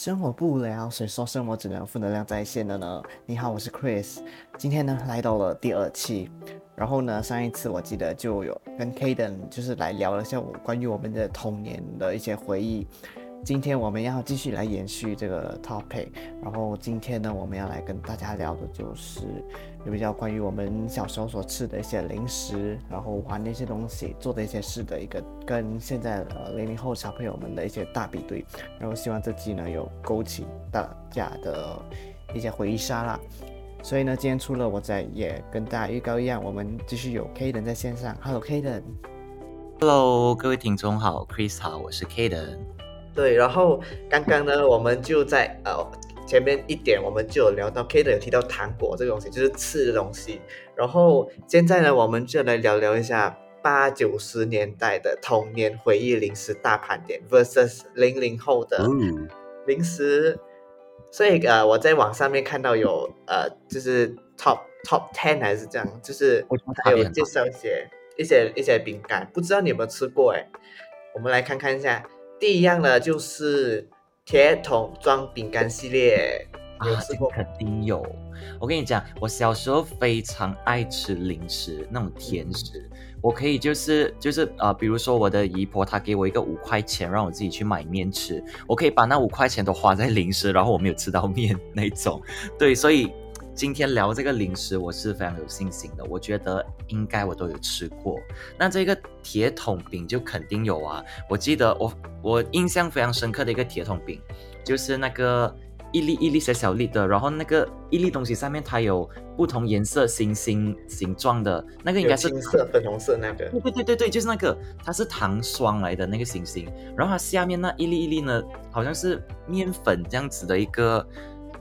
生活不无聊，谁说生活只能负能量在线的呢？你好，我是 Chris，今天呢来到了第二期，然后呢上一次我记得就有跟 Kaden 就是来聊了一下我关于我们的童年的一些回忆。今天我们要继续来延续这个 topic，然后今天呢，我们要来跟大家聊的就是比较关于我们小时候所吃的一些零食，然后玩的一些东西，做的一些事的一个跟现在呃零零后小朋友们的一些大比对，然后希望这季呢有勾起大家的一些回忆杀啦。所以呢，今天除了我在，也跟大家预告一样，我们继续有 Kaden 在线上。Hello Kaden。Hello，各位听众好，Chris 好，我是 Kaden。对，然后刚刚呢，我们就在呃前面一点，我们就有聊到 K 的有提到糖果这个东西，就是吃的东西。然后现在呢，我们就来聊聊一下八九十年代的童年回忆零食大盘点 versus 零零后的零食。所以呃，我在网上面看到有呃，就是 top top ten 还是这样，就是还有介绍一些一些一些饼干，不知道你有没有吃过？哎，我们来看看一下。第一样呢，就是铁桶装饼干系列，有吃过？肯定有。我跟你讲，我小时候非常爱吃零食，那种甜食。我可以就是就是呃，比如说我的姨婆她给我一个五块钱，让我自己去买面吃，我可以把那五块钱都花在零食，然后我没有吃到面那种。对，所以。今天聊这个零食，我是非常有信心的。我觉得应该我都有吃过。那这个铁桶饼就肯定有啊。我记得我我印象非常深刻的一个铁桶饼，就是那个一粒一粒小小粒的，然后那个一粒东西上面它有不同颜色星星形状的，那个应该是金色、粉红色那个。对对对对对，就是那个，它是糖霜来的那个星星，然后它下面那一粒一粒呢，好像是面粉这样子的一个。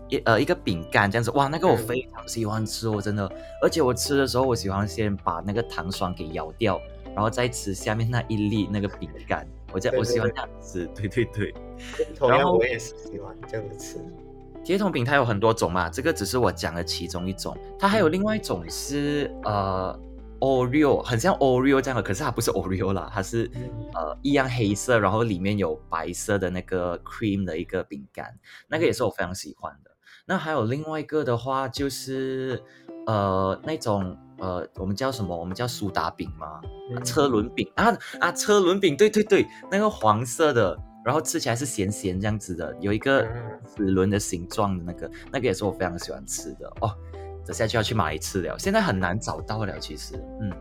一呃一个饼干这样子，哇，那个我非常喜欢吃哦，真的。而且我吃的时候，我喜欢先把那个糖霜给咬掉，然后再吃下面那一粒那个饼干。我这我喜欢这样吃，对对对。同样我也是喜欢这样子吃。铁桶饼它有很多种嘛，这个只是我讲的其中一种。它还有另外一种是呃 Oreo，很像 Oreo 这样的，可是它不是 Oreo 啦，它是呃一样黑色，然后里面有白色的那个 cream 的一个饼干，那个也是我非常喜欢的。那还有另外一个的话，就是呃那种呃我们叫什么？我们叫苏打饼吗？车轮饼啊啊车轮饼，对对对，那个黄色的，然后吃起来是咸咸这样子的，有一个齿轮的形状的那个，那个也是我非常喜欢吃的哦。等下就要去买一次了，现在很难找到了，其实嗯。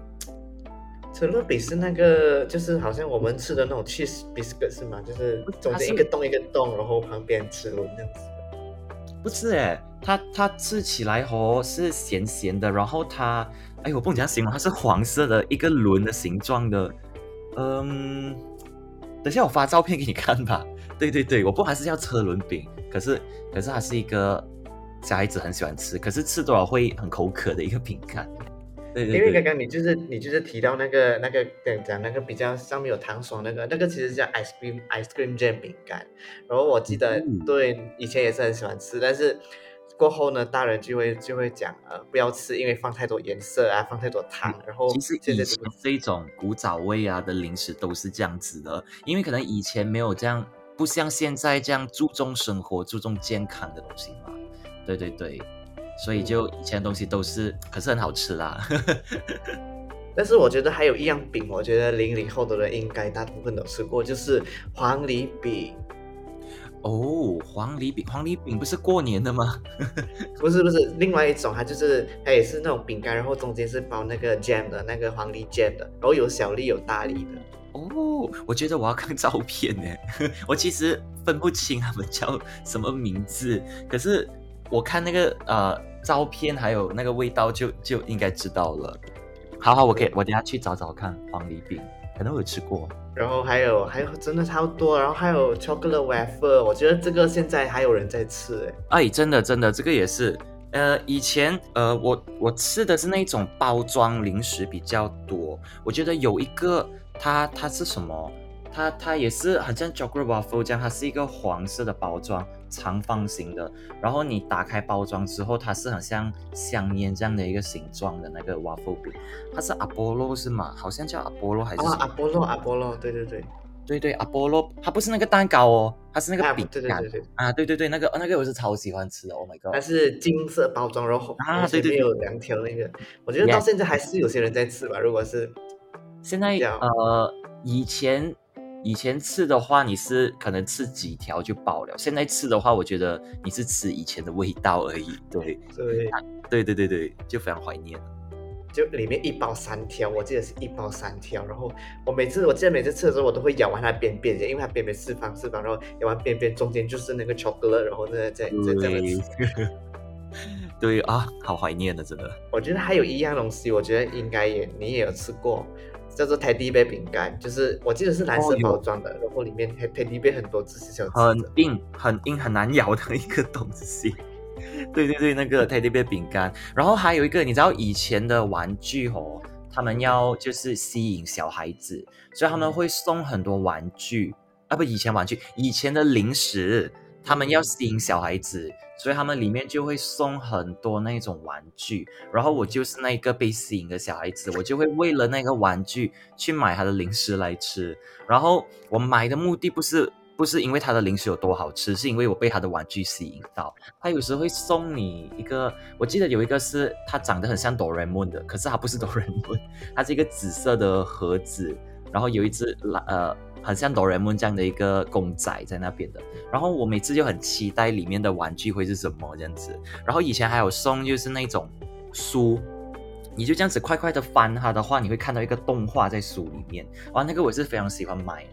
车轮饼是那个，就是好像我们吃的那种 cheese biscuit 是吗？就是中间一个洞一个洞，然后旁边齿轮这样子。不是哎，它它吃起来哦是咸咸的，然后它，哎我不怎样形容，它是黄色的一个轮的形状的，嗯，等下我发照片给你看吧。对对对，我不还是叫车轮饼，可是可是它是一个小孩子很喜欢吃，可是吃多少会很口渴的一个饼干。因为刚刚你就是你就是提到那个那个讲讲那个比较上面有糖霜那个那个其实叫 ice cream ice cream jam 饼干，然后我记得对以前也是很喜欢吃，但是过后呢大人就会就会讲呃不要吃，因为放太多颜色啊，放太多糖，然后其实以前这种古早味啊的零食都是这样子的，因为可能以前没有这样不像现在这样注重生活注重健康的东西嘛，对对对。所以就以前的东西都是，可是很好吃啦。但是我觉得还有一样饼，我觉得零零后的人应该大部分都吃过，就是黄梨饼。哦，黄梨饼，黄梨饼不是过年的吗？不是不是，另外一种，它就是它也是那种饼干，然后中间是包那个 jam 的那个黄梨 jam 的，然后有小粒有大粒的。哦，我觉得我要看照片呢，我其实分不清他们叫什么名字，可是我看那个呃。照片还有那个味道就就应该知道了。好好，我可以我等下去找找看黄梨饼，可能有吃过。然后还有还有真的超多，然后还有 chocolate wafer，我觉得这个现在还有人在吃哎。哎，真的真的，这个也是。呃，以前呃我我吃的是那种包装零食比较多。我觉得有一个它它是什么？它它也是很像 chocolate waffle 这样，它是一个黄色的包装，长方形的。然后你打开包装之后，它是很像香烟这样的一个形状的那个 waffle 饼。它是阿波罗是吗？好像叫阿波罗还是？啊，阿波罗，阿波罗，对对对。对对，阿波罗，它不是那个蛋糕哦，它是那啊个饼干对对对对，啊，对对对，那个那个我是超喜欢吃的，Oh my god！它是金色包装，然后啊对对有两条那个，我觉得到现在还是有些人在吃吧。如果是现在呃，以前以前吃的话，你是可能吃几条就饱了，现在吃的话，我觉得你是吃以前的味道而已。对对，对对对对，就非常怀念。就里面一包三条，我记得是一包三条。然后我每次我记得每次吃的时候，我都会咬完它的边边，因为它边边四方四方，然后咬完边边中间就是那个 chocolate，然后再再再这样吃。对啊，好怀念的，真的。我觉得还有一样东西，我觉得应该也你也有吃过，叫做 teddy bear 饼干，就是我记得是蓝色包装的，然后里面 teddy bear 很多只小小很。硬、很硬、很难咬的一个东西。对对对，那个 teddy bear 饼干，然后还有一个，你知道以前的玩具哦，他们要就是吸引小孩子，所以他们会送很多玩具啊，不，以前玩具，以前的零食，他们要吸引小孩子，所以他们里面就会送很多那种玩具，然后我就是那个被吸引的小孩子，我就会为了那个玩具去买他的零食来吃，然后我买的目的不是不是因为他的零食有多好吃，是因为我被他的玩具吸引到。他有时会送你一个，我记得有一个是它长得很像哆啦 A 梦的，可是它不是哆啦 A 梦，它是一个紫色的盒子，然后有一只蓝呃很像哆啦 A 梦这样的一个公仔在那边的。然后我每次就很期待里面的玩具会是什么这样子。然后以前还有送就是那种书。你就这样子快快的翻它的话，你会看到一个动画在书里面，哇，那个我是非常喜欢买。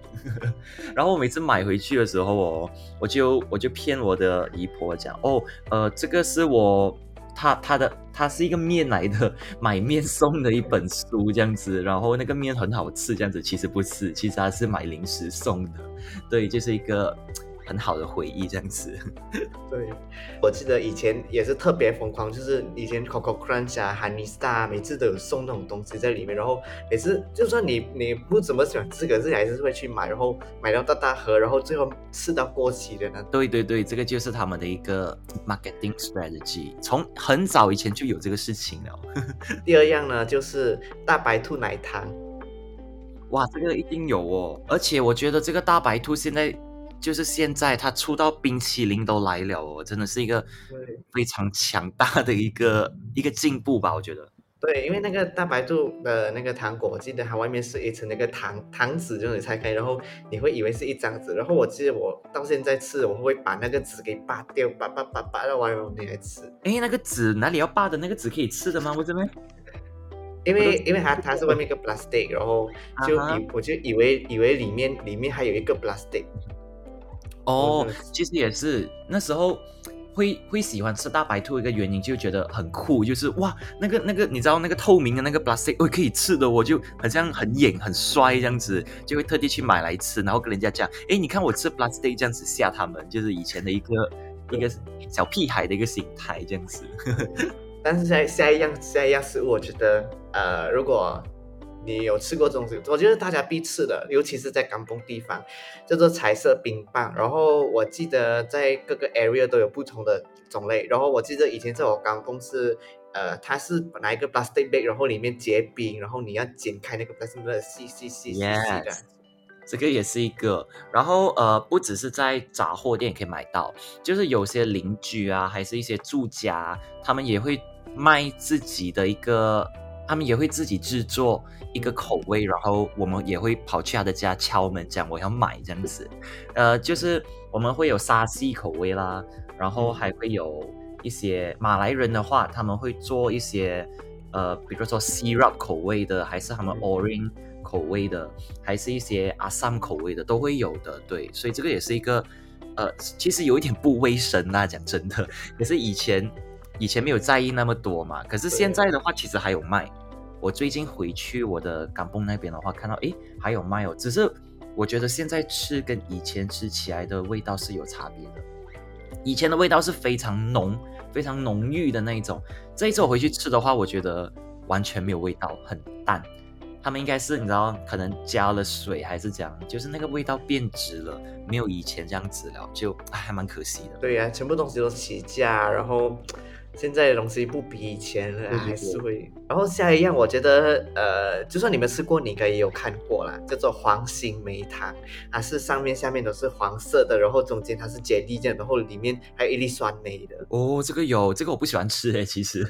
然后我每次买回去的时候哦，我就我就骗我的姨婆讲，哦，呃，这个是我他他的他是一个面来的，买面送的一本书这样子，然后那个面很好吃这样子，其实不是，其实他是买零食送的，对，就是一个很好的回忆这样子。对，我记得以前也是特别疯狂，就是以前 Coco Crunch 啊、Honey Star 每次都有送那种东西在里面，然后每次就算你你不怎么喜欢吃，可是你还是会去买，然后买到大大盒，然后最后吃到过期的那种。对对对，这个就是他们的一个 marketing strategy，从很早以前就有这个事情了。第二样呢，就是大白兔奶糖。哇，这个一定有哦！而且我觉得这个大白兔现在就是现在它出到冰淇淋都来了哦，真的是一个非常强大的一个一个进步吧，我觉得。对，因为那个大白兔的那个糖果，我记得它外面是一层那个糖糖纸，就是你拆开，然后你会以为是一张纸，然后我记得我到现在吃，我会把那个纸给扒掉，拔拔拔拔到完，然后你来吃。哎，那个纸哪里要扒的？那个纸可以吃的吗？不是吗？因为因为它它是外面一个 plastic，然后就以我就以为以为里面里面还有一个 plastic，哦其实也是那时候会会喜欢吃大白兔一个原因，就觉得很酷，就是哇，那个那个你知道那个透明的那个 plastic，哦可以吃的，我就好像很眼很帅这样子，就会特地去买来吃，然后跟人家讲，哎，你看我吃 plastic 这样子吓他们，就是以前的一个一个小屁孩的一个心态这样子。但是在下一样下一样食物，我觉得呃，如果你有吃过这种东西，我觉得大家必吃的，尤其是在港崩地方，叫做彩色冰棒。然后我记得在各个 area 都有不同的种类。然后我记得以前在我港崩是，呃，它是拿一个 plastic bag，然后里面结冰，然后你要剪开那个 plastic bag，细细细细细的。Yes 这个也是一个，然后呃，不只是在杂货店可以买到，就是有些邻居啊，还是一些住家，他们也会卖自己的一个，他们也会自己制作一个口味，然后我们也会跑去他的家敲门，讲我要买这样子，呃，就是我们会有沙西口味啦，然后还会有一些马来人的话，他们会做一些呃，比如说 syrup 口味的，还是他们嗯。orange 口味的，还是一些阿萨口味的都会有的，对，所以这个也是一个呃，其实有一点不卫生啦，讲真的，可是以前以前没有在意那么多嘛，可是现在的话，其实还有卖。我最近回去我的港崩那边的话，看到诶还有卖哦，只是我觉得现在吃跟以前吃起来的味道是有差别的。以前的味道是非常浓、非常浓郁的那一种，这一次我回去吃的话，我觉得完全没有味道，很淡。他们应该是你知道，可能加了水还是这样，就是那个味道变质了，没有以前这样子了，就还蛮可惜的。对呀、全部东西都起价，然后现在的东西不比以前了，还是会。然后下一样，我觉得呃，就算你们吃过，你应该也有看过啦，叫做黄心梅汤，它是上面下面都是黄色的，然后中间它是结粒这样，然后里面还有一粒酸梅的。哦，这个有，这个我不喜欢吃诶，其实，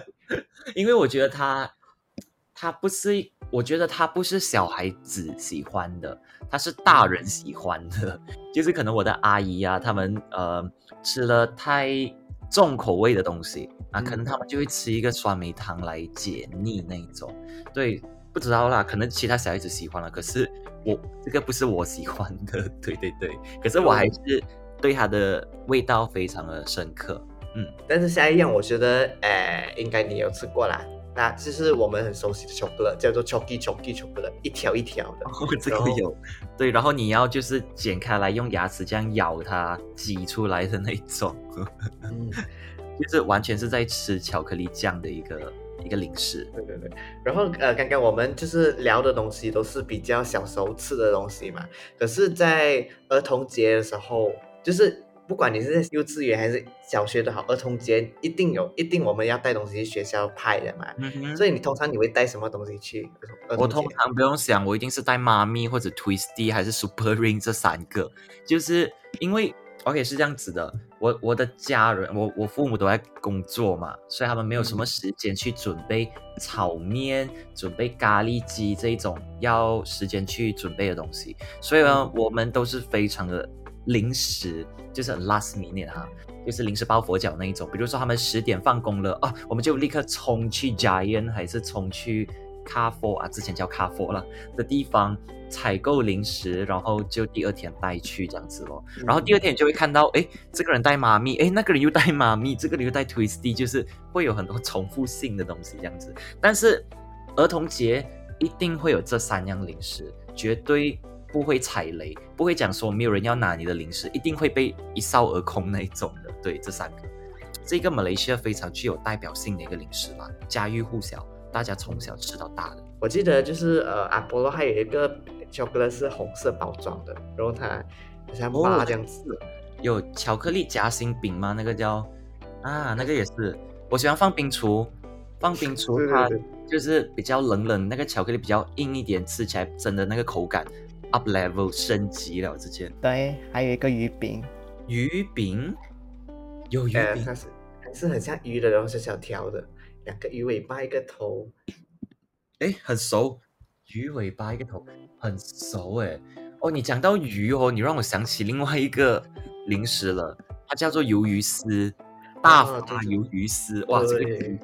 因为我觉得它，它不是，我觉得它不是小孩子喜欢的，它是大人喜欢的，就是可能我的阿姨啊，他们呃吃了太重口味的东西啊，可能他们就会吃一个酸梅汤来解腻那一种，对，不知道啦，可能其他小孩子喜欢了，可是我这个不是我喜欢的，对对对，可是我还是对它的味道非常的深刻。嗯，但是下一样，我觉得，呃，应该你有吃过啦。那就是我们很熟悉的巧克力，叫做 Chocky Chocky 巧克力，一条一条的。哦，这个有，对，然后你要就是剪开来，用牙齿这样咬它，挤出来的那种，嗯，就是完全是在吃巧克力酱的一个一个零食。对对对。然后呃，刚刚我们就是聊的东西都是比较小时候吃的东西嘛。可是，在儿童节的时候，就是不管你是在幼稚园还是小学都好，儿童节一定有，一定我们要带东西去学校派的嘛。嗯，所以你通常你会带什么东西去我？通常不用想，我一定是带妈咪或者 Twisty 还是 Super Ring 这三个，就是因为 OK 是这样子的，我我的家人，我我父母都在工作嘛，所以他们没有什么时间去准备炒面、准备咖喱鸡这一种要时间去准备的东西，所以呢，我们都是非常的临时，就是很 last minute 哈。就是临时抱佛脚那一种，比如说他们十点放工了啊，我们就立刻冲去 Giant 还是冲去卡佛啊，之前叫卡佛了的地方采购零食，然后就第二天带去这样子咯。然后第二天你就会看到，哎，这个人带妈咪，哎，那个人又带妈咪，这个人又带 Twisty，就是会有很多重复性的东西这样子。但是儿童节一定会有这三样零食，绝对不会踩雷，不会讲说没有人要拿你的零食，一定会被一扫而空那一种的。对，这三个，这个马来西亚非常具有代表性的一个零食啦，家喻户晓，大家从小吃到大的。我记得就是呃，阿波罗还有一个巧克力是红色包装的，然后它好像哦妈这样子。有巧克力夹心饼吗？那个叫啊，那个也是，我喜欢放冰橱，放冰橱 它就是比较冷冷，那个巧克力比较硬一点，吃起来真的那个口感 up level 升级了，直接。对，还有一个鱼饼，鱼饼？有鱼呃，饼它是还是很像鱼的，然后小小条的，两个鱼尾巴一个头。哎，很熟，鱼尾巴一个头，很熟哎。哦，你讲到鱼哦，你让我想起另外一个零食了，它叫做鱿鱼丝，大发鱿鱼丝，哇，这个对鱼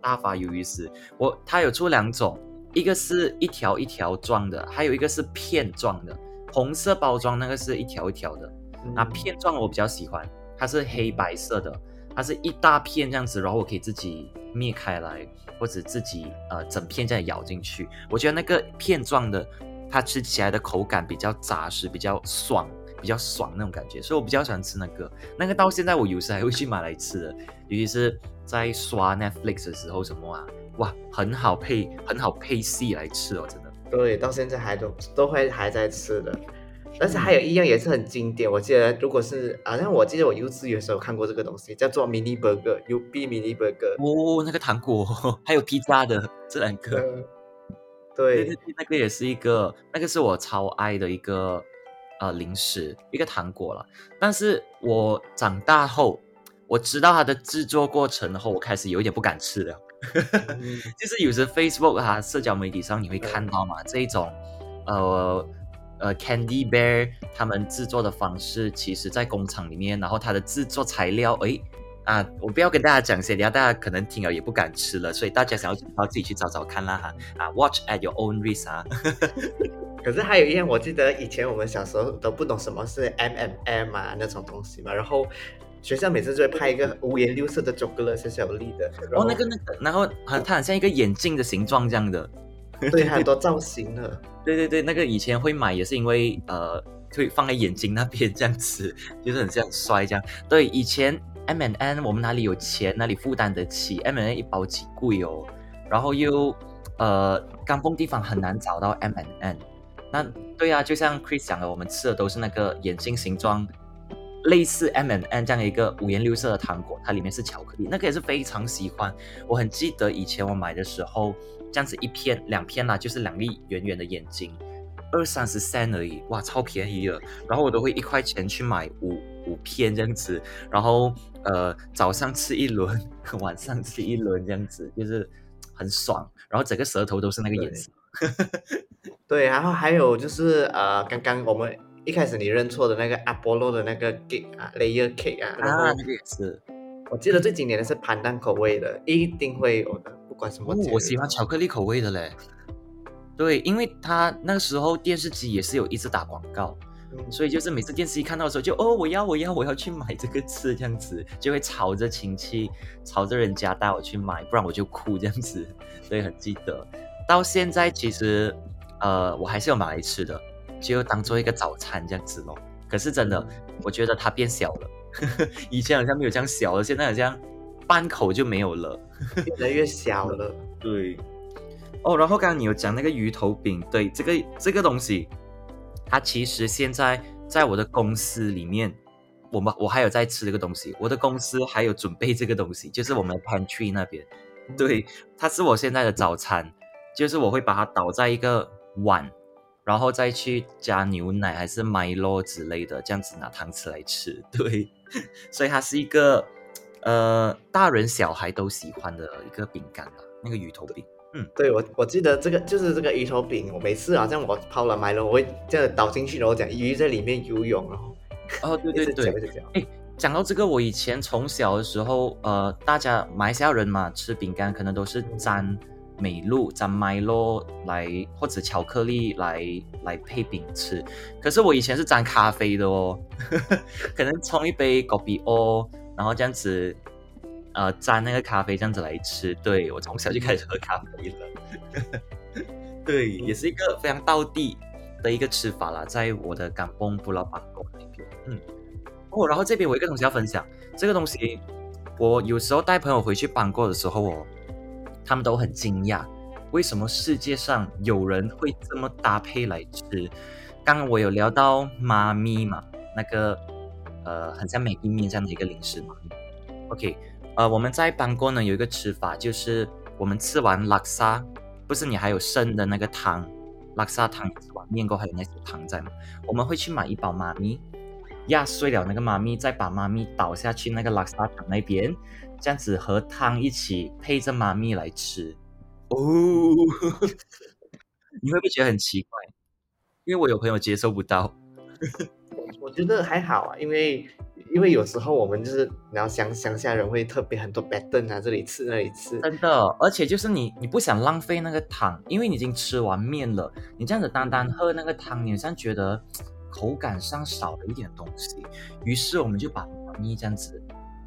大发鱿鱼丝，我它有出两种，一个是一条一条状的，还有一个是片状的，红色包装那个是一条一条的，那嗯片状我比较喜欢，它是黑白色的，它是一大片这样子，然后我可以自己灭开来，或者自己呃整片这样咬进去。我觉得那个片状的，它吃起来的口感比较扎实，比较爽，比较爽那种感觉，所以我比较喜欢吃那个。那个到现在我有时还会去买来吃的，尤其是在刷 Netflix 的时候什么啊，哇，很好配，很好配戏来吃哦，真的。对，到现在还都都会还在吃的。但是还有一样也是很经典，我记得如果是好像我记得我幼稚园时候看过这个东西，叫做 mini burger，U B mini burger。哦，那个糖果，还有披萨的这两个。呃，对那个也是一个，那个是我超爱的一个呃零食，一个糖果了。但是我长大后，我知道它的制作过程后，我开始有一点不敢吃了。嗯 就是有时 Facebook 啊，社交媒体上你会看到嘛，这一种呃呃 Candy Bear 他们制作的方式，其实在工厂里面，然后它的制作材料，诶。啊，我不要跟大家讲些，等下大家可能听了也不敢吃了，所以大家想要知道自己去找找看啦哈。啊，Watch at your own risk 啊。可是还有一样，我记得以前我们小时候都不懂什么是 M M M 啊那种东西嘛，然后学校每次就会拍一个五颜六色的巧克力小小粒的，然哦，后那个那个，然后很它很像一个眼镜的形状这样的。对 很多造型的，对对对，那个以前会买也是因为呃，会放在眼睛那边这样子，就是很像摔这样。对，以前 M and N 我们哪里有钱，哪里负担得起？M and N 一包几贵哦，然后又呃，刚崩地方很难找到 M and N。那对啊，就像 Chris 讲的，我们吃的都是那个眼镜形状类似 M and N 这样一个五颜六色的糖果，它里面是巧克力，那个也是非常喜欢。我很记得以前我买的时候，这样子一片两片啦，就是两粒圆圆的眼睛，二三十三而已，哇，超便宜了。然后我都会一块钱去买五五片这样子，然后呃早上吃一轮，晚上吃一轮这样子，就是很爽。然后整个舌头都是那个颜色。对，然后还有就是呃，刚刚我们一开始你认错的那个阿波罗的那个 cake 啊，layer cake 啊，然后啊，那个也是。我记得最经典的是 pandan 蛋口味的，一定会有的，不管什么哦。我喜欢巧克力口味的嘞。对，因为他那个时候电视机也是有一直打广告，嗯所以就是每次电视机看到的时候就哦，我要我要我要去买这个吃，这样子就会吵着亲戚，吵着人家带我去买，不然我就哭这样子。所以很记得，到现在其实呃我还是有买来吃的，就当做一个早餐这样子咯。可是真的，我觉得它变小了，以前好像没有这样小了，现在好像半口就没有了。越来越小了。对，哦，然后刚刚你有讲那个鱼头饼，对，这个这个东西，它其实现在在我的公司里面，我们我还有在吃这个东西，我的公司还有准备这个东西，就是我们的 pantry 那边，对，它是我现在的早餐，就是我会把它倒在一个碗，然后再去加牛奶还是 Milo 之类的，这样子拿汤匙来吃，对，所以它是一个呃大人小孩都喜欢的一个饼干吧，那个鱼头饼。嗯对我我记得这个就是这个鱼头饼，我每次好像我泡了买了，我会这样倒进去，然后讲鱼在里面游泳，然后哦，对 对对。哎，讲到这个，我以前从小的时候，呃，大家马来西亚人嘛，吃饼干可能都是沾美露、沾 Milo 来，或者巧克力来来配饼吃。可是我以前是沾咖啡的哦，可能冲一杯 kopi o，然后这样子，呃，沾那个咖啡这样子来吃。对我从小就开始喝咖啡了，对，也是一个非常道地的一个吃法啦，在我的港崩布拉邦国那边，嗯。哦，然后这边我一个东西要分享，这个东西我有时候带朋友回去邦过的时候哦，他们都很惊讶，为什么世界上有人会这么搭配来吃？刚刚我有聊到妈咪嘛，那个呃很像美意面这样的一个零食嘛。OK，呃我们在邦过呢有一个吃法，就是我们吃完拉沙，不是你还有剩的那个汤，拉沙汤吃完面过还有那些汤在嘛，我们会去买一包妈咪。压碎了那个妈咪，再把妈咪倒下去那个拉沙汤那边，这样子和汤一起配着妈咪来吃。哦，你会不会觉得很奇怪？因为我有朋友接受不到。我觉得还好啊，因为因为有时候我们就是然后乡乡下人会特别很多 e n 啊，这里吃那里吃，真的，而且就是你，你不想浪费那个汤，因为你已经吃完面了，你这样子单单喝那个汤，你好像觉得口感上少了一点东西。于是我们就把妈咪这样子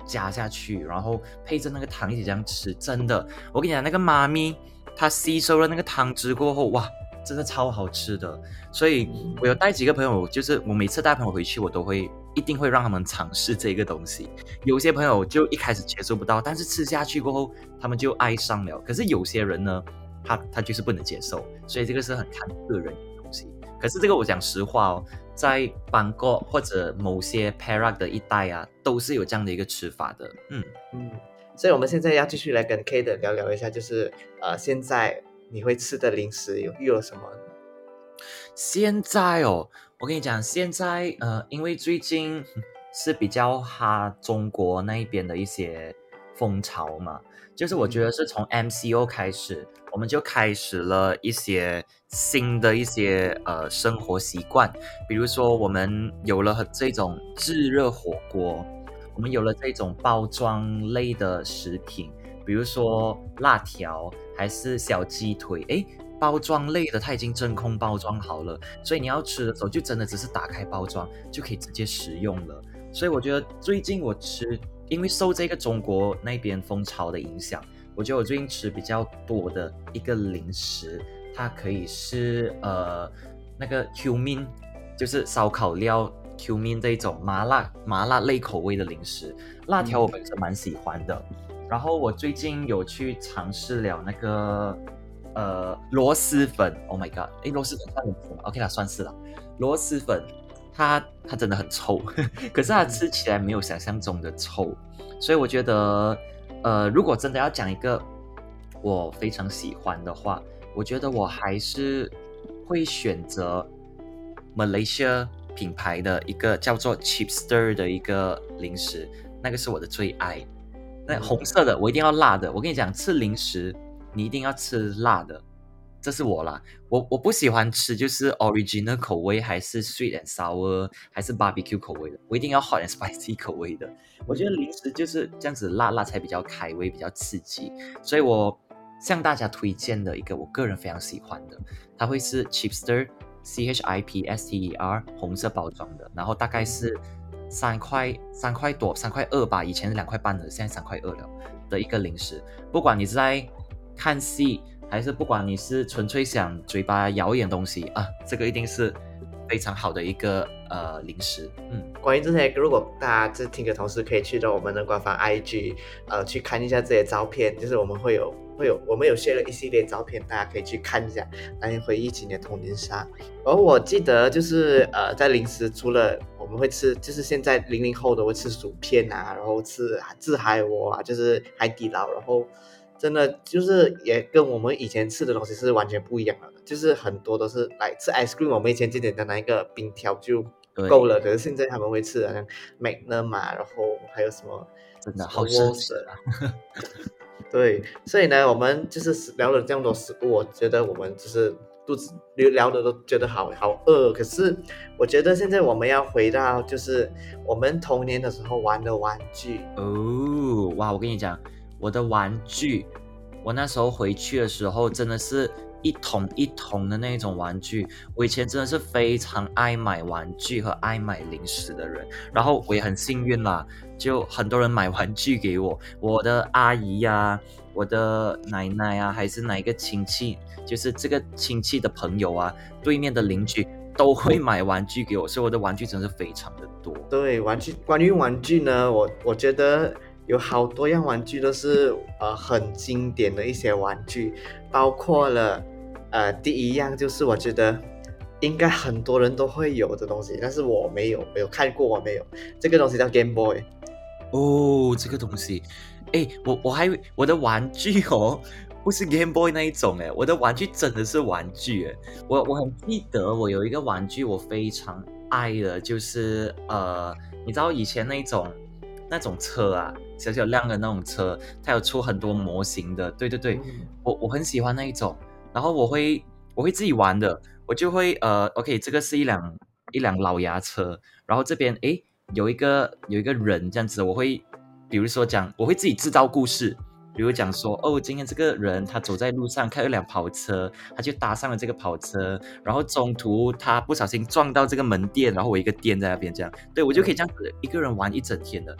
加下去，然后配着那个糖一起这样吃。真的，我跟你讲，那个妈咪它吸收了那个汤汁过后，哇，真的超好吃的。所以我有带几个朋友，就是我每次带朋友回去，我都会一定会让他们尝试这个东西。有些朋友就一开始接受不到，但是吃下去过后，他们就爱上了。可是有些人呢，他他就是不能接受，所以这个是很看个人的东西。可是这个我讲实话哦，在邦国或者某些 Perak 的一带啊，都是有这样的一个吃法的。嗯，嗯，所以我们现在要继续来跟 K 的聊聊一下，就是呃，现在你会吃的零食有又有什么？现在哦，我跟你讲，现在呃，因为最近是比较哈中国那一边的一些风潮嘛，就是我觉得是从 MCO 开始，我们就开始了一些新的一些呃生活习惯，比如说我们有了这种炙热火锅，我们有了这种包装类的食品，比如说辣条还是小鸡腿，诶，包装类的它已经真空包装好了，所以你要吃的时候就真的只是打开包装就可以直接食用了。所以我觉得最近我吃，因为受这个中国那边风潮的影响，我觉得我最近吃比较多的一个零食，它可以是呃那个 Q min，就是烧烤料 Q min 这一种麻辣麻辣类口味的零食。辣条我本身蛮喜欢的，然后我最近有去尝试了那个呃螺蛳粉，Oh my god，哎，螺蛳粉算零食吗？OK 啦，算是了。螺蛳粉它它真的很臭，可是它吃起来没有想象中的臭，所以我觉得，呃，如果真的要讲一个我非常喜欢的话，我觉得我还是会选择 Malaysia 品牌的一个叫做 Chipster 的一个零食，那个是我的最爱。那红色的我一定要辣的，我跟你讲，吃零食你一定要吃辣的。这是我啦，我我不喜欢吃就是 original 口味，还是 sweet and sour，还是 barbecue 口味的，我一定要 hot and spicy 口味的。我觉得零食就是这样子辣辣才比较开胃，比较刺激。所以我向大家推荐的一个我个人非常喜欢的，它会是 Chipster C H I P S T E R 红色包装的，然后大概是三块三块多三块二吧，以前是两块半的，现在三块二了的一个零食。不管你是在看戏。还是不管你是纯粹想嘴巴咬一点东西啊，这个一定是非常好的一个呃零食。嗯，关于这些，如果大家在听的同时，可以去到我们的官方 IG，呃，去看一下这些照片，就是我们会有会有我们有写了一系列照片，大家可以去看一下，来回忆起你的童年杀。而我记得就是呃，在零食除了我们会吃，就是现在零零后的会吃薯片啊，然后吃自嗨锅啊，就是海底捞，然后。真的就是也跟我们以前吃的东西是完全不一样的，就是很多都是来吃 ice cream，我们以前简简单单一个冰条就够了，可是现在他们会吃好像 magnum 嘛，然后还有什么真的好奢侈啊。对，所以呢，我们就是聊了这么多食物，我觉得我们就是肚子聊聊的都觉得好好饿，可是我觉得现在我们要回到就是我们童年的时候玩的玩具哦，哇，我跟你讲。我的玩具，我那时候回去的时候，真的是一桶一桶的那种玩具。我以前真的是非常爱买玩具和爱买零食的人，然后我也很幸运啦，就很多人买玩具给我。我的阿姨呀，我的奶奶啊，还是哪一个亲戚，就是这个亲戚的朋友啊，对面的邻居都会买玩具给我，所以我的玩具真的是非常的多。对，玩具，关于玩具呢，我我觉得。有好多样玩具都是呃很经典的一些玩具，包括了呃第一样就是我觉得应该很多人都会有的东西，但是我没有没有看过我没有。这个东西叫 Game Boy 哦，这个东西，哎我我还我的玩具哦不是 Game Boy 那一种哎，我的玩具真的是玩具哎，我我很记得我有一个玩具我非常爱的就是呃你知道以前那种那种车啊。小小辆的那种车，它有出很多模型的，对对对，我我很喜欢那一种，然后我会我会自己玩的，我就会呃，OK，这个是一辆一辆老牙车，然后这边诶有一个有一个人这样子，我会比如说讲，我会自己制造故事，比如讲说哦，今天这个人他走在路上开了辆跑车，他就搭上了这个跑车，然后中途他不小心撞到这个门店，然后我一个店在那边这样，对我就可以这样子一个人玩一整天的。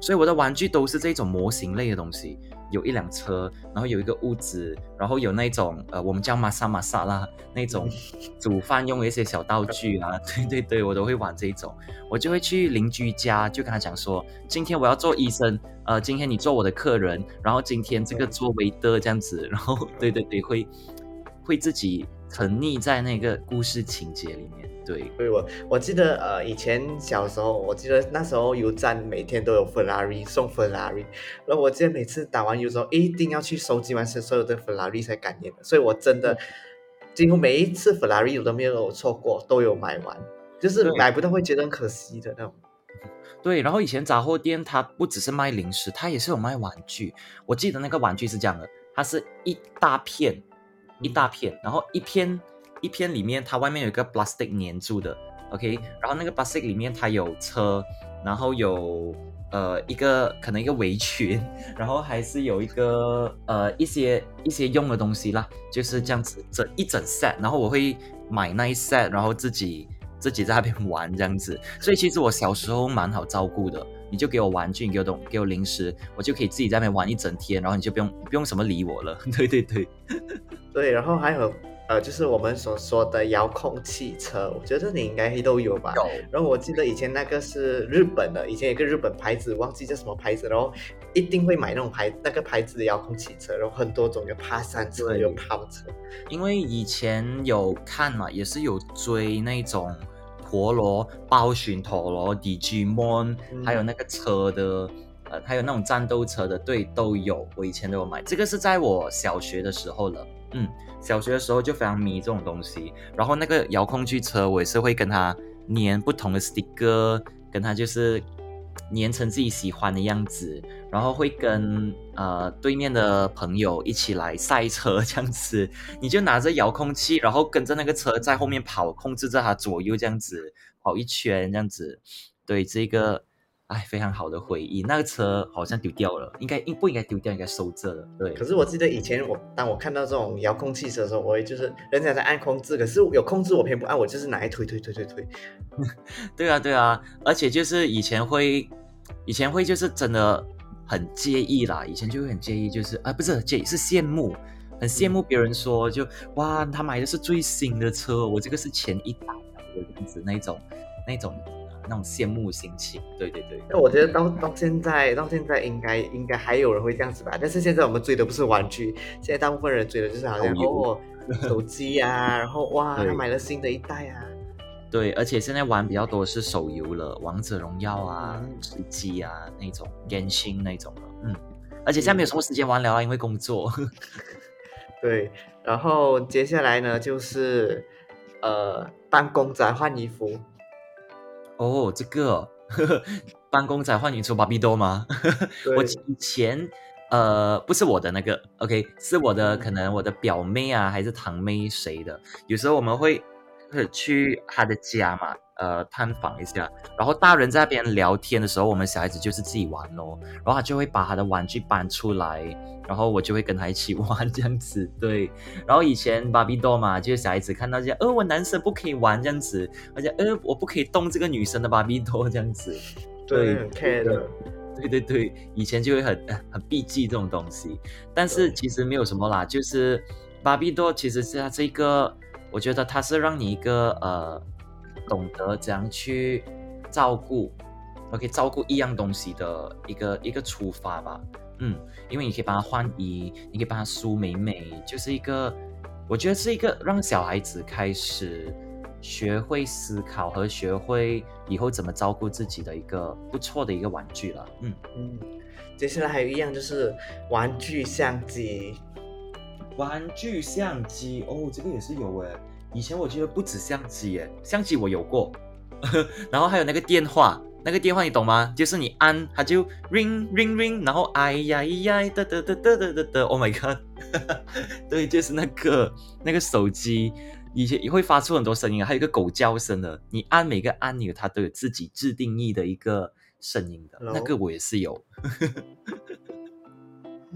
所以我的玩具都是这种模型类的东西，有一辆车，然后有一个屋子，然后有那种呃，我们叫玛莎玛莎啦，那种煮饭用的一些小道具啊，对对对，我都会玩这种。我就会去邻居家，就跟他讲说，今天我要做医生，呃，今天你做我的客人，然后今天这个做维德这样子，然后对对对，会会自己沉溺在那个故事情节里面。对，对我我记得呃，以前小时候，我记得那时候油站每天都有 Ferrari 送 Ferrari，然后我记得每次打完油之后，一定要去收集完所有的 Ferrari 才感念的，所以我真的几乎每一次 Ferrari 我都没有错过，都有买完，就是买不到会觉得很可惜的那种。对，然后以前杂货店它不只是卖零食，它也是有卖玩具。我记得那个玩具是这样的，它是一大片一大片，然后一片。一片里面，它外面有一个 plastic 粘住的，OK，然后那个 plastic 里面它有车，然后有呃一个可能一个围裙，然后还是有一个呃一些一些用的东西啦，就是这样子整一整 set，然后我会买那一 set，然后自己自己在那边玩这样子，所以其实我小时候蛮好照顾的，你就给我玩具，给我东给我零食，我就可以自己在那边玩一整天，然后你就不用不用什么理我了，对对对，对，然后还有。呃，就是我们所说的遥控汽车，我觉得你应该都有吧。有。然后我记得以前那个是日本的，以前有个日本牌子，忘记叫什么牌子，然后一定会买那种牌那个牌子的遥控汽车，然后很多种，有爬山车，有跑车。因为以前有看嘛，也是有追那种陀螺、暴雪陀螺、Digimon，、嗯还有那个车的，呃，还有那种战斗车的，对，都有。我以前都有买，这个是在我小学的时候了，嗯，小学的时候就非常迷这种东西。然后那个遥控汽车，我也是会跟它粘不同的 sticker，跟它就是粘成自己喜欢的样子，然后会跟呃对面的朋友一起来赛车这样子，你就拿着遥控器，然后跟着那个车在后面跑，控制着它左右这样子跑一圈这样子，对这个。哎，非常好的回忆。那个车好像丢掉了，应该应不应该丢掉？应该收着了。对，可是我记得以前我当我看到这种遥控汽车的时候，我也就是人家在按控制，可是有控制我偏不按，我就是拿来推推推推推。对啊，对啊，而且就是以前会，以前会就是真的很介意啦，以前就会很介意，就是啊，不是介意，是羡慕，很羡慕别人说就哇，他买的是最新的车，我这个是前一代的这样子那种那种那种羡慕心情。对对对，那我觉得到到现在到现在应该应该还有人会这样子吧，但是现在我们追的不是玩具，现在大部分人追的就是好像哦手机啊，然后哇对他买了新的一代啊，对，而且现在玩比较多是手游了，王者荣耀啊嗯、吃鸡啊那种，Genshin 那种的，嗯，而且现在没有什么时间玩了啊，因为工作。对，然后接下来呢就是呃帮公仔换衣服，哦，这个 办公仔换你出芭比多吗？我以前呃不是我的那个，OK，是我的嗯。可能我的表妹啊，还是堂妹谁的，有时候我们会会去她的家嘛，呃探访一下，然后大人在那边聊天的时候，我们小孩子就是自己玩咯，然后他就会把他的玩具搬出来，然后我就会跟他一起 玩这样子，对。然后以前芭比多嘛，就是小孩子看到这样，呃，我男生不可以玩这样子，而且呃，我不可以动这个女生的芭比多这样子，对，对很 care 的，对对对，以前就会很呃很避忌这种东西，但是其实没有什么啦，就是芭比多其实是它这个，我觉得它是让你一个呃懂得怎样去照顾，OK 照顾一样东西的一个一个出发吧，嗯，因为你可以帮他换衣，你可以帮他梳美美，就是一个我觉得是一个让小孩子开始学会思考和学会以后怎么照顾自己的一个不错的一个玩具了。嗯，嗯，接下来还有一样就是玩具相机，玩具相机哦，这个也是有诶。以前我觉得不止相机耶，相机我有过，然后还有那个电话，那个电话你懂吗？就是你按它就 ring ring ring，然后哎呀咿呀哒哒哒哒哒哒哒，Oh my god，对，就是那个那个手机。以前也会发出很多声音，还有一个狗叫声的。你按每个按钮，它都有自己自定义的一个声音的。那个我也是有。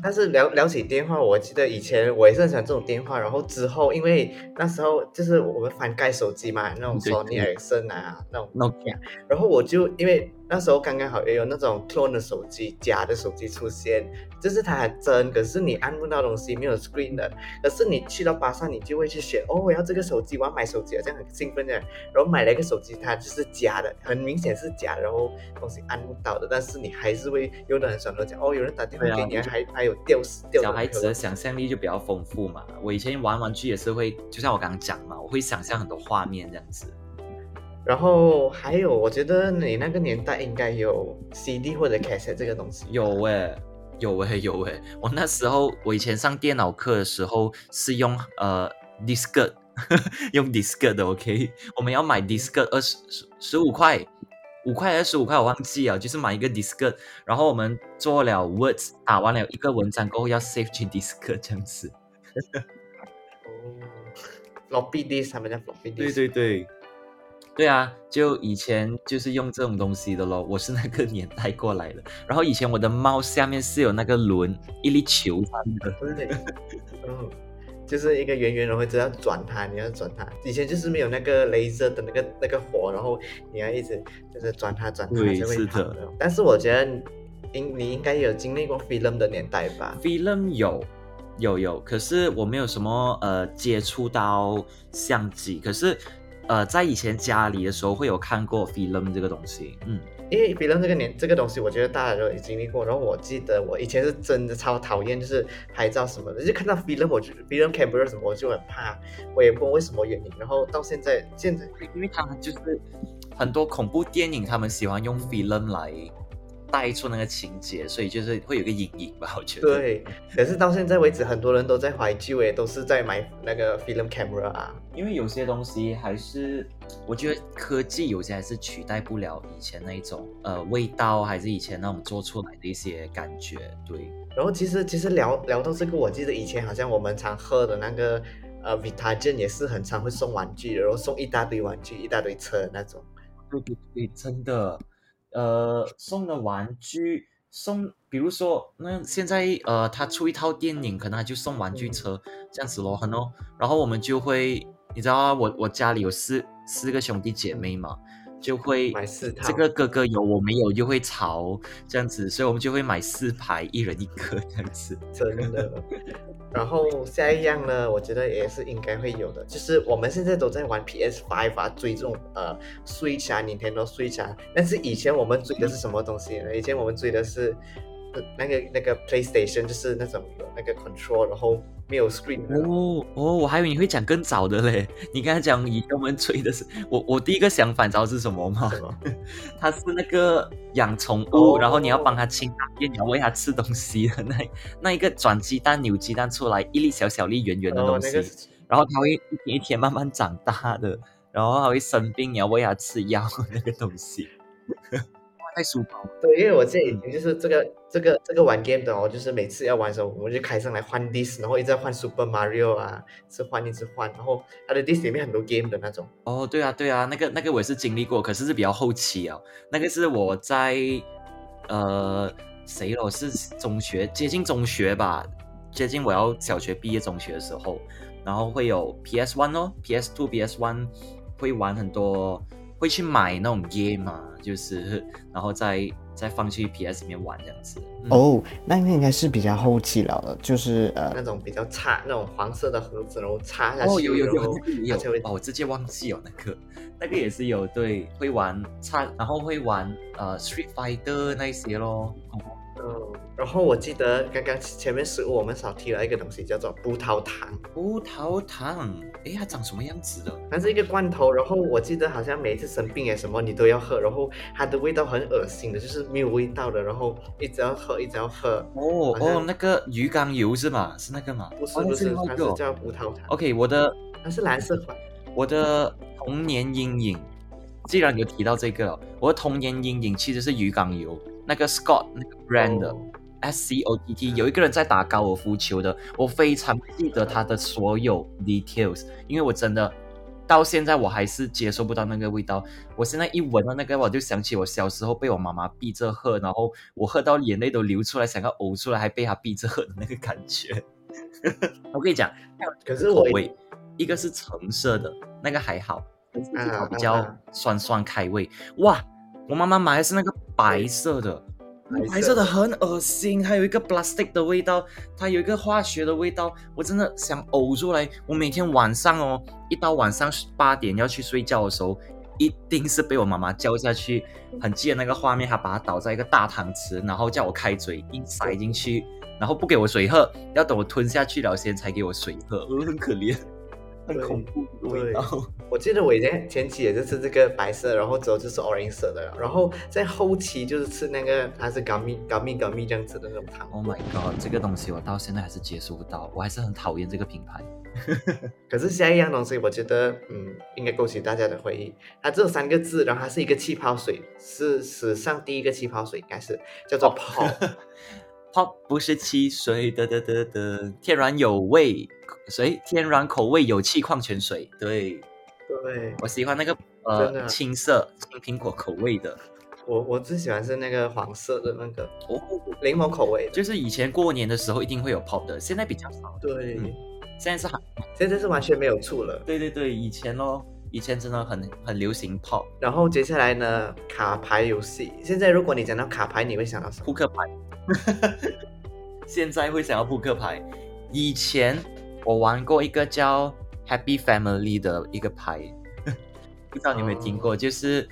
但是聊聊起电话，我记得以前我也是很喜欢这种电话，然后之后因为那时候就是我们翻盖手机嘛，那种对 Sony 对 Ericsson 啊那种 Nokia 然后我就因为那时候刚刚好也有那种 clone 的手机、假的手机出现，就是它很真，可是你按不到东西，没有 screen 的。可是你去到巴萨，你就会去选，哦，我要这个手机，我要买手机，这样很兴奋的。然后买了一个手机，它就是假的，很明显是假的，然后东西按不到的，但是你还是会用的很爽的讲，哦，有人打电话给你，啊还还有掉死掉小孩子的想象力就比较丰富嘛。我以前玩玩具也是会，就像我刚刚讲嘛，我会想象很多画面这样子。然后还有，我觉得你那个年代应该有 CD 或者 cassette 这个东西。有诶、有诶、有诶、我那时候我以前上电脑课的时候是用呃 disc，用 disc 的 OK，我们要买 disc 二十十十五块。五块还是十五块，我忘记了，就是买一个 disc，然后我们做了 words，打完了一个文章过后要 save 去 disc 这样子。哦，floppy disk，他们叫 floppy disk。对对对，对啊，就以前就是用这种东西的咯，我是那个年代过来的。然后以前我的猫下面是有那个轮，一粒球般的。对，嗯，就是一个圆圆的，会知道转它，你要转它。以前就是没有那个镭射的那个那个火，然后你要一直就是转它转它对就会的。但是我觉得应你应该有经历过 film 的年代吧？film 有有有，可是我没有什么呃接触到相机，可是呃在以前家里的时候会有看过 film 这个东西，嗯，因为 film 这个年这个东西，我觉得大家都也经历过。然后我记得我以前是真的超讨厌，就是拍照什么的，就看到 film 我就 film camera 什么我就很怕，我也不问为什么原因。然后到现在现在，因为他们就是很多恐怖电影，他们喜欢用 film 来。带出那个情节，所以就是会有个阴影吧，我觉得。对，可是到现在为止，很多人都在怀旧，也都是在买那个 film camera 啊。因为有些东西还是，我觉得科技有些还是取代不了以前那一种呃味道，还是以前那种做出来的一些感觉。对。然后其实其实聊聊到这个，我记得以前好像我们常喝的那个呃 Vitagen 也是很常会送玩具，然后送一大堆玩具，一大堆车那种。对对对，真的。呃，送的玩具送，比如说那现在呃，他出一套电影，可能他就送玩具车这样子咯，很多，然后我们就会，你知道啊，我我家里有四四个兄弟姐妹嘛。就会买四套，这个哥哥有我没有就会吵这样子，所以我们就会买四排，一人一个这样子。真的。然后下一样呢，我觉得也是应该会有的，就是我们现在都在玩 PS Five 啊，追这种呃 Switch 啊，Nintendo Switch 啊。但是以前我们追的是什么东西呢？以前我们追的是。那个那个 PlayStation 就是那种有那个 control，然后没有 screen 哦哦，我还以为你会讲更早的嘞。你刚才讲以前我们吹的是我我第一个想法，知道是什么吗？它 是那个养宠物，然后你要帮它清大便，你要喂它吃东西的那那一个转鸡蛋、扭鸡蛋出来一粒小小粒圆圆的东西，然后它会一天一天慢慢长大的，然后它会生病，你要喂它吃药那个东西。太书包。对，因为我这已经就是这个这个这个玩 game 的哦，就是每次要玩的时候，我们就开上来换 disc，然后一直换 Super Mario 啊，是换一直换，然后它的 disc 里面很多 game 的那种。哦，对啊，对啊，那个那个我也是经历过，可是是比较后期啊。那个是我在呃谁了？是中学接近中学吧，接近我要小学毕业中学的时候，然后会有 PS One 哦，PS Two、PS One 会玩很多。会去买那种 game 嘛，就是然后再再放去 PS 里面玩这样子。哦，那应该是比较后期了，就是呃那种比较差那种黄色的盒子，然后插下去。哦，有有有有哦，我直接忘记了那个，那个也是有对会玩插，然后会玩呃 Street Fighter 那些咯。嗯，然后我记得刚刚前面食物我们少提了一个东西，叫做葡萄糖。葡萄糖，哎，它长什么样子的？它是一个罐头，然后我记得好像每一次生病哎什么你都要喝，然后它的味道很恶心的，就是没有味道的，然后一直要喝，一直要喝。哦哦，那个鱼缸油是吗？是那个吗？不是不是，它是叫葡萄糖。OK，我的它是蓝色款。我的童年阴影，既然有提到这个，我的童年阴影其实是鱼缸油。那个 Scott 那个 brand S C O T T 有一个人在打高尔夫球的，我非常记得他的所有 details，因为我真的到现在我还是接受不到那个味道。我现在一闻到那个，我就想起我小时候被我妈妈逼着喝，然后我喝到眼泪都流出来，想要呕出来，还被她逼着喝的那个感觉。我跟你讲，可是我一个是橙色的，那个还好，比较酸酸开胃。哇！我妈妈买的是那个白色的，白色的很恶心，它有一个 plastic 的味道，它有一个化学的味道，我真的想呕出来。我每天晚上哦，一到晚上八点要去睡觉的时候，一定是被我妈妈叫下去。很记得那个画面，她把它倒在一个大汤匙，然后叫我开嘴，硬塞进去，然后不给我水喝，要等我吞下去了先才给我水喝，我很可怜。很恐怖的味道。我记得我以前前期也是吃这个白色，然后之后就是 orange 色的，然后在后期就是吃那个它是 gummy gummy gummy 这样子的那种糖。Oh my god，这个东西我到现在还是接受不到，我还是很讨厌这个品牌。可是下一样东西，我觉得嗯，应该勾起大家的回忆。它只有三个字，然后它是一个气泡水，是史上第一个气泡水，应该是叫做 pop。pop 不是汽水的的的的，天然有味。水天然口味有气矿泉水，对，对。我喜欢那个呃青色青苹果口味的，我我最喜欢是那个黄色的那个哦。柠檬口味，就是以前过年的时候一定会有 pop 的，现在比较少，对，现在是还现在是完全没有醋了，对对对，以前咯，以前真的很很流行 pop，然后接下来呢卡牌游戏，现在如果你讲到卡牌，你会想到什么？扑克牌，现在会想要扑克牌，以前。我玩过一个叫 Happy Family 的一个牌，不知道你有没有听过？就是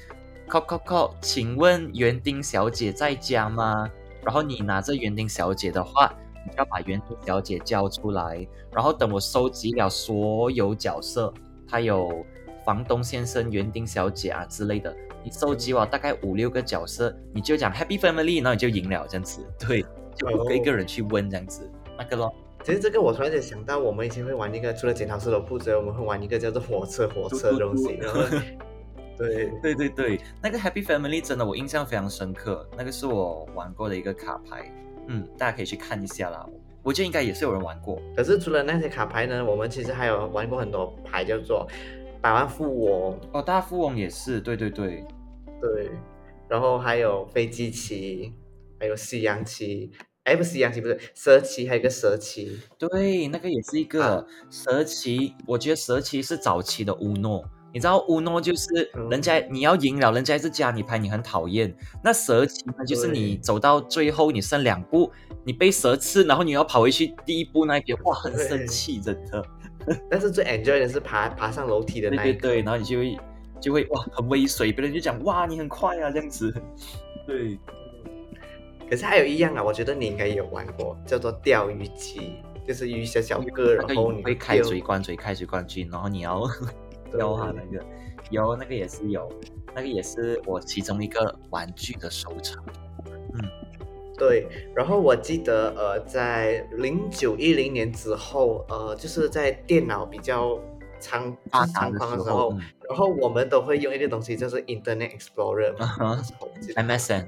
，call call call，请问园丁小姐在家吗？然后你拿着园丁小姐的话，你就要把园丁小姐叫出来。然后等我收集了所有角色，还有房东先生、园丁小姐啊之类的，你收集完大概五六个角色，你就讲 Happy Family，然后你就赢了这样子。对，就一个一个人去问这样子，那个咯。其实这个我突然间想到，我们以前会玩一个，除了剪刀石头布之外，我们会玩一个叫做火车火车的东西。然后，对 对对对，那个 Happy Family 真的我印象非常深刻，那个是我玩过的一个卡牌，嗯，大家可以去看一下啦。我觉得应该也是有人玩过。可是除了那些卡牌呢，我们其实还有玩过很多牌，叫做百万富翁。哦，大富翁也是，对对对对。然后还有飞机棋，还有西洋棋。哎，不是西洋棋，不是蛇棋，还有一个蛇棋。对，那个也是一个蛇棋。我觉得蛇棋是早期的乌诺。你知道乌诺就是人家你要赢了，人家是加你牌，你很讨厌。那蛇棋呢，就是你走到最后，你剩两步，你被蛇刺，然后你要跑回去第一步那边，哇，很生气，真的。但是最 enjoy 的是爬爬上楼梯的那一对对，然后你就会就会哇，很威水，别人就讲哇，你很快啊，这样子。对。可是还有一样啊，我觉得你应该有玩过，叫做钓鱼机，就是鱼小小个，然后你会开水关水，开水关机，然后你要 钓它那个，有那个也是有，那个也是我其中一个玩具的收藏。嗯，对。然后我记得呃，在零九一零年之后，呃，就是在电脑比较猖猖狂的时候，然后我们都会用一个东西，就是 Internet explorer 嘛 msn。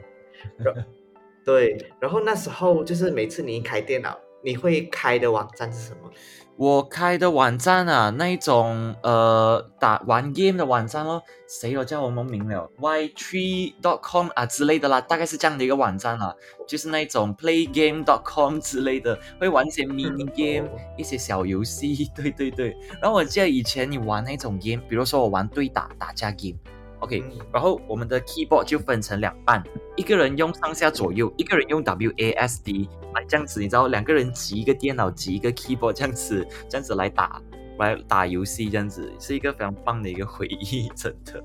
对，然后那时候就是每次你一开电脑，你会开的网站是什么？我开的网站啊，那一种呃打玩 game 的网站咯，谁都叫我们名了，y tree dot com 啊之类的啦，大概是这样的一个网站啊，就是那种 play game dot com 之类的，会玩一些 mini game，一些小游戏，对对对。然后我记得以前你玩那种 game，比如说我玩对打打架 game。OK，然后我们的 keyboard 就分成两半，一个人用上下左右，一个人用 WASD 来这样子，你知道，两个人挤一个电脑，挤一个 keyboard 这样子，这样子来打，来打游戏，这样子是一个非常棒的一个回忆，真的。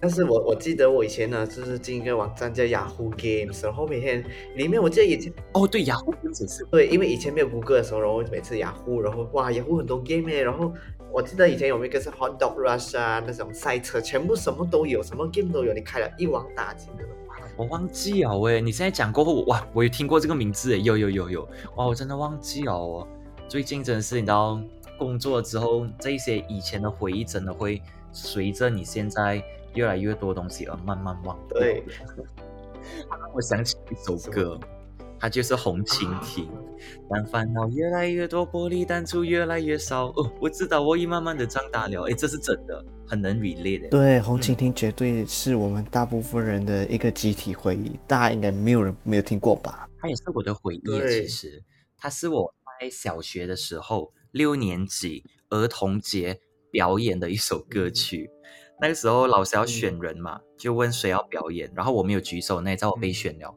但是我我记得我以前呢，就是进一个网站叫 Yahoo Games，然后每天里面我记得以前哦，对，雅虎 Games 是，对，因为以前没有谷歌的时候，然后每次 Yahoo，，然后哇，Yahoo 很多 game 然后。我记得以前有一个是 Hot Dog Rush 啊，那种赛车，全部什么都有，什么 game 都有，你开了一网打尽那种。我忘记了喂，你现在讲过后，哇，我有听过这个名字诶，有有有有，哇，我真的忘记了哦。最近真的是你知道，工作之后，这些以前的回忆真的会随着你现在越来越多东西而慢慢忘。对，我想起一首歌。它就是红蜻蜓，当烦恼越来越多，玻璃弹珠越来越少。哦，我知道，我已慢慢的长大了。哎，这是真的，很能 relate 的。对，红蜻蜓绝对是我们大部分人的一个集体回忆，大家应该没有人没有听过吧？它也是我的回忆。其实，它是我在小学的时候六年级儿童节表演的一首歌曲。那个时候老师要选人嘛，就问谁要表演，然后我没有举手，那你知道我被选了。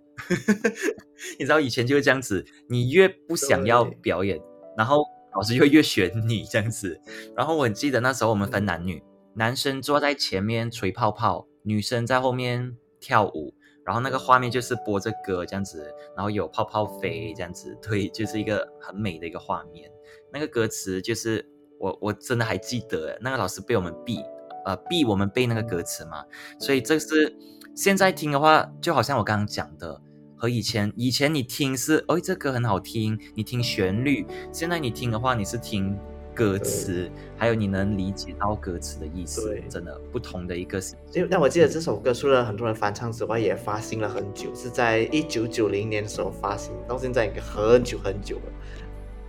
你知道以前就是这样子，你越不想要表演，然后老师就越选你这样子。然后我很记得那时候我们分男女，男生坐在前面吹泡泡，女生在后面跳舞。然后那个画面就是播着歌这样子，然后有泡泡飞这样子，对，就是一个很美的一个画面。那个歌词就是我我真的还记得，那个老师被我们逼，呃，逼我们背那个歌词嘛。所以这是现在听的话，就好像我刚刚讲的。和以前，以前你听是，哎，这歌很好听，你听旋律。现在你听的话，你是听歌词，还有你能理解到歌词的意思，真的不同的一个。因为但我记得这首歌除了很多人翻唱之外，也发行了很久，是在一九九零年的时候发行，到现在已经很久很久了。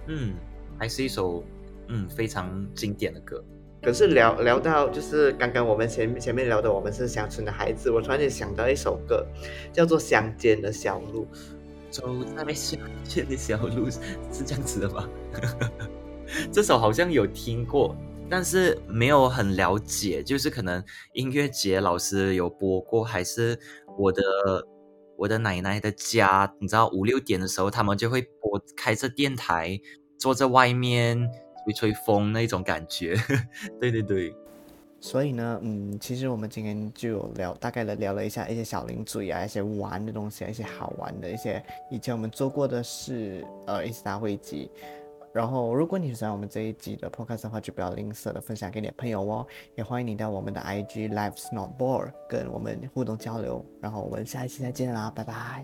嗯，还是一首嗯非常经典的歌。可是聊聊到就是刚刚我们前前面聊的，我们是乡村的孩子，我突然间想到一首歌，叫做《乡间的小路》。走在乡间的小路 是这样子的吗？这首好像有听过，但是没有很了解。就是可能音乐节老师有播过，还是我的我的奶奶的家，你知道五六点的时候，他们就会播开着电台，坐在外面。吹吹风那种感觉，对对对，所以呢，嗯，其实我们今天就有聊，大概的聊了一下一些小零嘴啊，一些玩的东西啊，一些好玩的一些以前我们做过的事，呃，一起打会集。然后，如果你喜欢我们这一集的 podcast 的话，就不要吝啬的分享给你的朋友哦。也欢迎你到我们的 IG Live Snowboard 跟我们互动交流。然后我们下一期再见啦，拜拜。